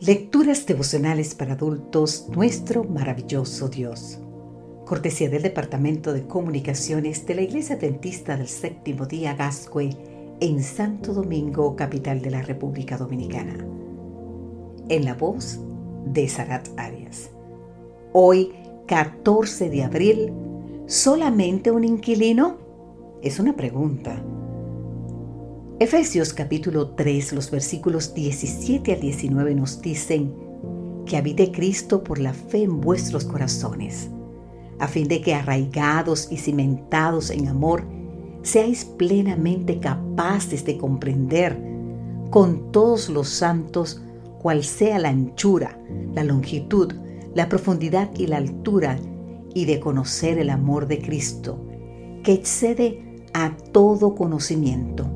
Lecturas devocionales para adultos, nuestro maravilloso Dios. Cortesía del Departamento de Comunicaciones de la Iglesia Adventista del Séptimo Día Gascue en Santo Domingo, capital de la República Dominicana. En la voz de Sarat Arias. Hoy, 14 de abril, ¿solamente un inquilino? Es una pregunta. Efesios capítulo 3, los versículos 17 al 19 nos dicen que habite Cristo por la fe en vuestros corazones, a fin de que arraigados y cimentados en amor, seáis plenamente capaces de comprender con todos los santos cuál sea la anchura, la longitud, la profundidad y la altura, y de conocer el amor de Cristo, que excede a todo conocimiento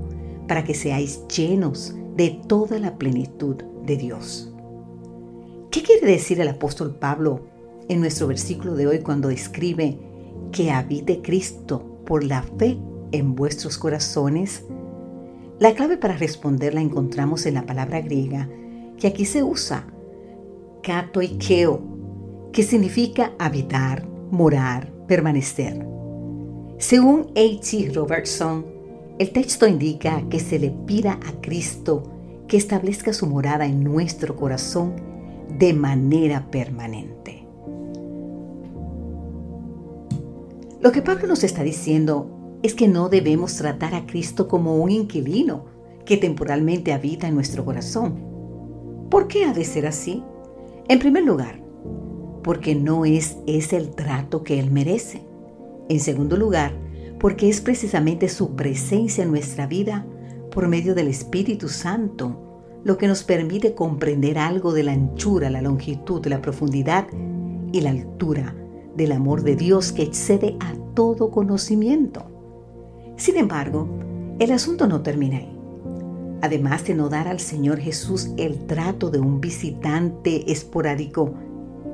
para que seáis llenos de toda la plenitud de Dios. ¿Qué quiere decir el apóstol Pablo en nuestro versículo de hoy cuando escribe que habite Cristo por la fe en vuestros corazones? La clave para responder la encontramos en la palabra griega que aquí se usa, katoikeo, que significa habitar, morar, permanecer. Según H. Robertson, el texto indica que se le pida a Cristo que establezca su morada en nuestro corazón de manera permanente. Lo que Pablo nos está diciendo es que no debemos tratar a Cristo como un inquilino que temporalmente habita en nuestro corazón. ¿Por qué ha de ser así? En primer lugar, porque no es ese el trato que Él merece. En segundo lugar, porque es precisamente su presencia en nuestra vida por medio del Espíritu Santo lo que nos permite comprender algo de la anchura, la longitud, la profundidad y la altura del amor de Dios que excede a todo conocimiento. Sin embargo, el asunto no termina ahí. Además de no dar al Señor Jesús el trato de un visitante esporádico,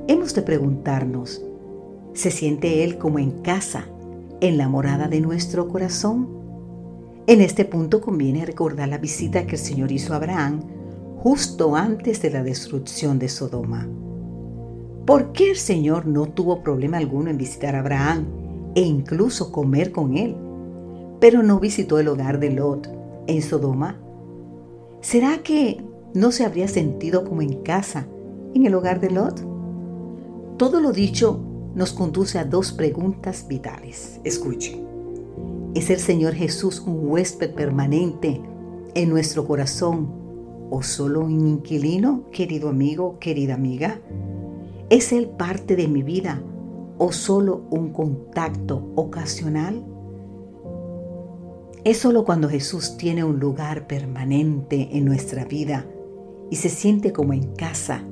hemos de preguntarnos, ¿se siente Él como en casa en la morada de nuestro corazón. En este punto conviene recordar la visita que el Señor hizo a Abraham justo antes de la destrucción de Sodoma. ¿Por qué el Señor no tuvo problema alguno en visitar a Abraham e incluso comer con él, pero no visitó el hogar de Lot en Sodoma? ¿Será que no se habría sentido como en casa en el hogar de Lot? Todo lo dicho nos conduce a dos preguntas vitales. Escuche. ¿Es el Señor Jesús un huésped permanente en nuestro corazón o solo un inquilino, querido amigo, querida amiga? ¿Es Él parte de mi vida o solo un contacto ocasional? Es solo cuando Jesús tiene un lugar permanente en nuestra vida y se siente como en casa,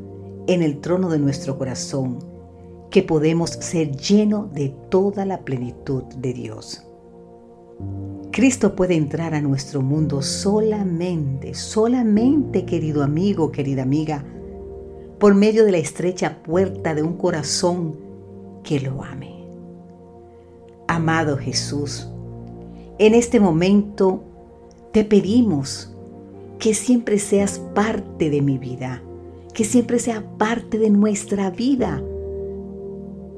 en el trono de nuestro corazón, que podemos ser llenos de toda la plenitud de Dios. Cristo puede entrar a nuestro mundo solamente, solamente, querido amigo, querida amiga, por medio de la estrecha puerta de un corazón que lo ame. Amado Jesús, en este momento te pedimos que siempre seas parte de mi vida, que siempre sea parte de nuestra vida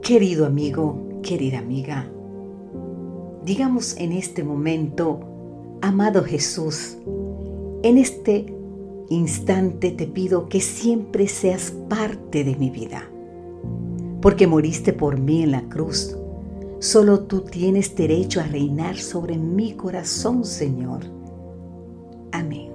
Querido amigo, querida amiga, digamos en este momento, amado Jesús, en este instante te pido que siempre seas parte de mi vida, porque moriste por mí en la cruz. Solo tú tienes derecho a reinar sobre mi corazón, Señor. Amén.